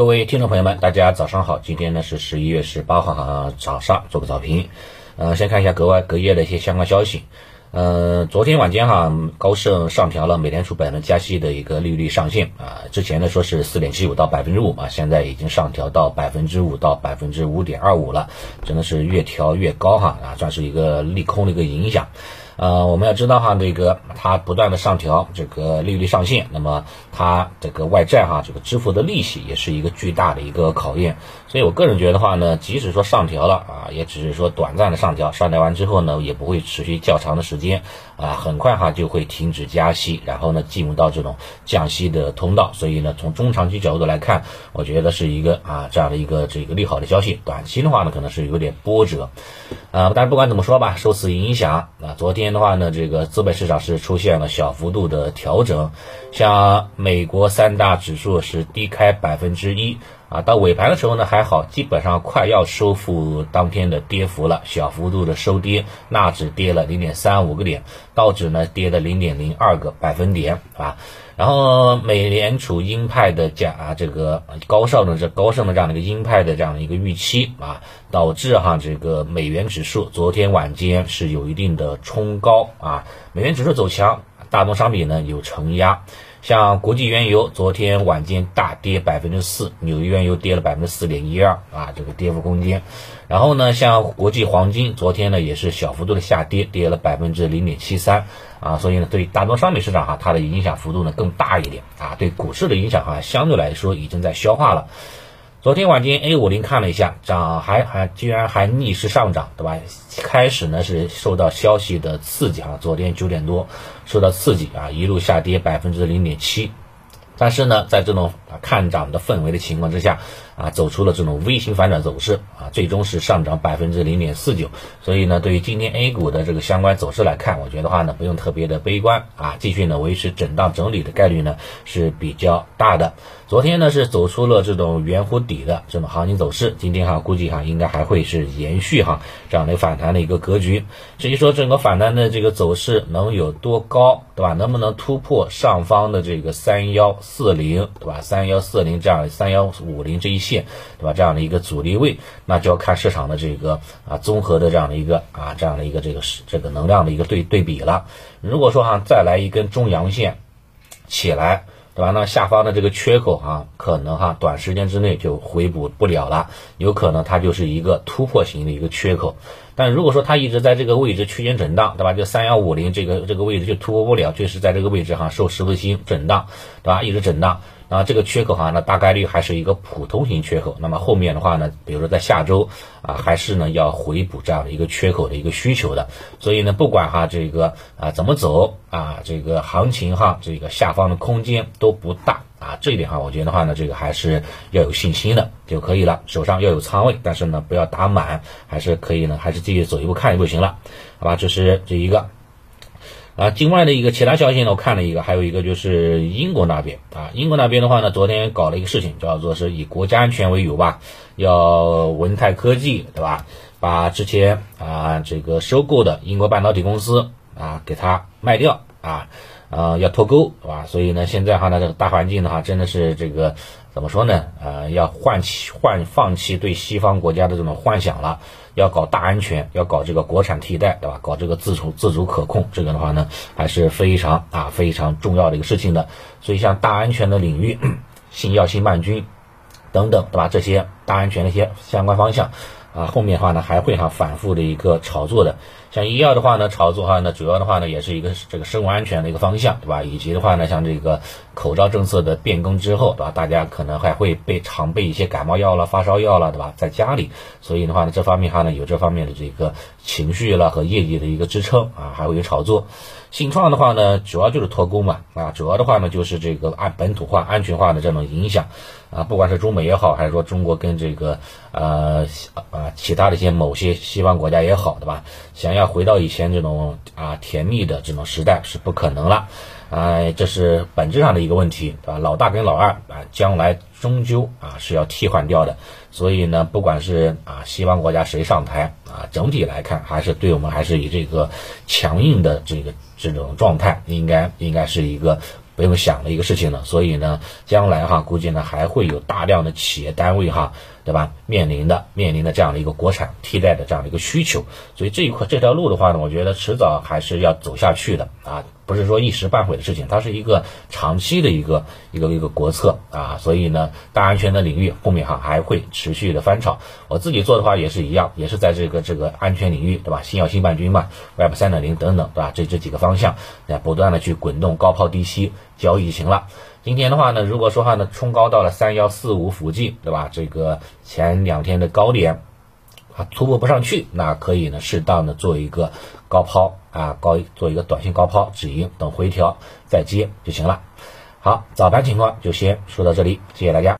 各位听众朋友们，大家早上好。今天呢是十一月十八号早上，做个早评。呃，先看一下隔外隔夜的一些相关消息。呃，昨天晚间哈，高盛上调了美联储百分加息的一个利率上限啊。之前呢说是四点七五到百分之五啊，现在已经上调到百分之五到百分之五点二五了，真的是越调越高哈啊，算是一个利空的一个影响。呃，我们要知道哈，这个它不断的上调这个利率上限，那么它这个外债哈，这个支付的利息也是一个巨大的一个考验。所以我个人觉得话呢，即使说上调了啊，也只是说短暂的上调，上调完之后呢，也不会持续较长的时间啊，很快哈就会停止加息，然后呢进入到这种降息的通道。所以呢，从中长期角度来看，我觉得是一个啊这样的一个这个利好的消息。短期的话呢，可能是有点波折。啊，但是不管怎么说吧，受此影响啊，昨天的话呢，这个资本市场是出现了小幅度的调整，像美国三大指数是低开百分之一啊，到尾盘的时候呢还好，基本上快要收复当天的跌幅了，小幅度的收跌，纳指跌了零点三五个点，道指呢跌了零点零二个百分点啊。然后美联储鹰派的价啊，这个高盛的这高盛的这样的一个鹰派的这样的一个预期啊，导致哈这个美元指数昨天晚间是有一定的冲高啊，美元指数走强，大宗商品呢有承压。像国际原油昨天晚间大跌百分之四，纽约原油跌了百分之四点一二啊，这个跌幅空间。然后呢，像国际黄金昨天呢也是小幅度的下跌，跌了百分之零点七三啊，所以呢对大宗商品市场哈它的影响幅度呢更大一点啊，对股市的影响哈相对来说已经在消化了。昨天晚间 A 五零看了一下，涨还还居然还逆势上涨，对吧？开始呢是受到消息的刺激啊，昨天九点多受到刺激啊，一路下跌百分之零点七。但是呢，在这种看涨的氛围的情况之下，啊，走出了这种微型反转走势，啊，最终是上涨百分之零点四九。所以呢，对于今天 A 股的这个相关走势来看，我觉得话呢，不用特别的悲观，啊，继续呢维持震荡整理的概率呢是比较大的。昨天呢是走出了这种圆弧底的这种行情走势，今天哈估计哈应该还会是延续哈这样的反弹的一个格局。至于说整个反弹的这个走势能有多高，对吧？能不能突破上方的这个三幺四零，对吧？三幺四零这样三幺五零这一线，对吧？这样的一个阻力位，那就要看市场的这个啊综合的这样的一个啊这样的一个这个这个能量的一个对对比了。如果说哈再来一根中阳线起来。对吧？那下方的这个缺口哈，可能哈短时间之内就回补不了了，有可能它就是一个突破型的一个缺口。但如果说它一直在这个位置区间震荡，对吧？就三幺五零这个这个位置就突破不了，确实在这个位置哈受十字星震荡，对吧？一直震荡。啊，这个缺口哈，那大概率还是一个普通型缺口。那么后面的话呢，比如说在下周啊，还是呢要回补这样的一个缺口的一个需求的。所以呢，不管哈这个啊怎么走啊，这个行情哈，这个下方的空间都不大啊。这一点哈，我觉得话呢，这个还是要有信心的就可以了。手上要有仓位，但是呢不要打满，还是可以呢，还是继续走一步看一步就行了，好吧？这是这一个。啊，境外的一个其他消息呢，我看了一个，还有一个就是英国那边啊，英国那边的话呢，昨天搞了一个事情，叫做是以国家安全为由吧，要文泰科技对吧，把之前啊这个收购的英国半导体公司啊给它卖掉啊，呃要脱钩对吧？所以呢，现在哈呢这个大环境的话，真的是这个怎么说呢？呃，要换弃换放弃对西方国家的这种幻想了。要搞大安全，要搞这个国产替代，对吧？搞这个自主自主可控，这个的话呢，还是非常啊非常重要的一个事情的。所以像大安全的领域，新药、新慢菌等等，对吧？这些大安全的一些相关方向。啊，后面的话呢还会哈反复的一个炒作的，像医药的话呢，炒作的话呢，主要的话呢也是一个这个生物安全的一个方向，对吧？以及的话呢，像这个口罩政策的变更之后，对吧？大家可能还会备常备一些感冒药了、发烧药了，对吧？在家里，所以的话呢，这方面哈呢有这方面的这个情绪了和业绩的一个支撑啊，还会有炒作。信创的话呢，主要就是脱钩嘛，啊，主要的话呢就是这个按本土化、安全化的这种影响。啊，不管是中美也好，还是说中国跟这个呃啊其他的一些某些西方国家也好，对吧？想要回到以前这种啊甜蜜的这种时代是不可能了，啊，这是本质上的一个问题，对吧？老大跟老二啊，将来终究啊是要替换掉的，所以呢，不管是啊西方国家谁上台啊，整体来看还是对我们还是以这个强硬的这个这种状态，应该应该是一个。不用想的一个事情了。所以呢，将来哈，估计呢还会有大量的企业单位哈，对吧？面临的面临的这样的一个国产替代的这样的一个需求。所以这一块这条路的话呢，我觉得迟早还是要走下去的啊。不是说一时半会的事情，它是一个长期的一个一个一个国策啊，所以呢，大安全的领域后面哈还会持续的翻炒。我自己做的话也是一样，也是在这个这个安全领域，对吧？新药新半军嘛，Web 三点零等等，对吧？这这几个方向，来不断的去滚动高抛低吸交易行了。今天的话呢，如果说话呢冲高到了三幺四五附近，对吧？这个前两天的高点。啊，突破不上去，那可以呢，适当的做一个高抛啊，高做一个短线高抛止盈，等回调再接就行了。好，早盘情况就先说到这里，谢谢大家。